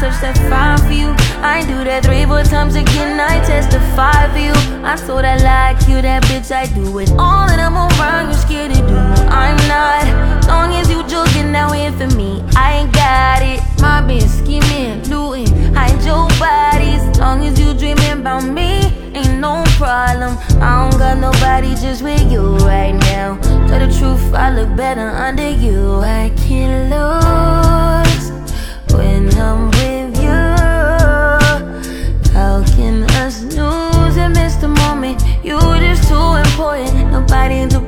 that find for you. I do that three, four times again. I testify for you. I told I like you, that bitch. I do it all, and I'm around. You scared to do? I'm not. Long as you joking, now in for me. I ain't got it. My bitch scheming, looting, hide your bodies. Long as you dreaming about me, ain't no problem. I don't got nobody just with you right now. Tell the truth, I look better under you. I can't lose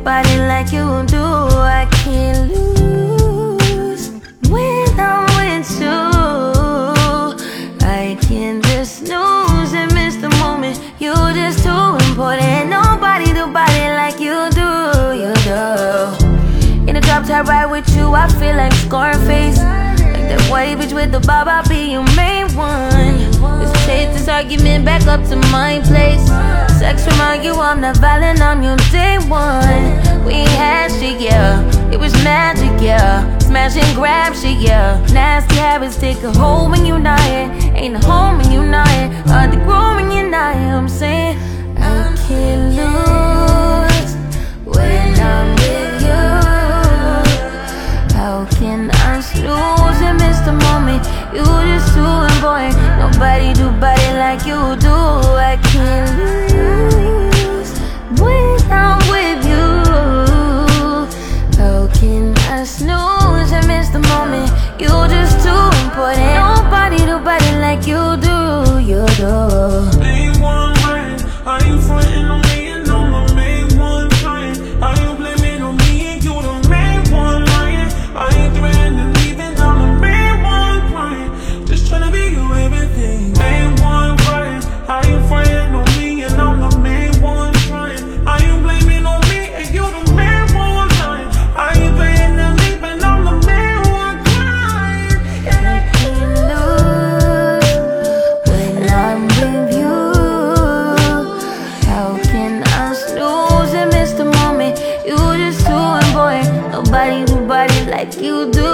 Body like you do. I can't lose when I'm with you. I can't just lose and miss the moment. You're just too important. Nobody do body like you do. You do. In the drop top ride with you, I feel like Scarface. Like that white bitch with the bob, I'll be your main one. Let's take this argument back up to my place. Sex remind you I'm not violent, I'm your day one. We had shit, yeah. It was magic, yeah. Smash and grab shit, yeah. Nasty habits take a hold when you're not here. Ain't a home when you're not here. Hard to grow when you're not here. I'm saying I can't lose when I'm with you. How can I lose and miss the moment? You just too important. Nobody in a snooze and miss the moment. You're just too important. Nobody do body like you you do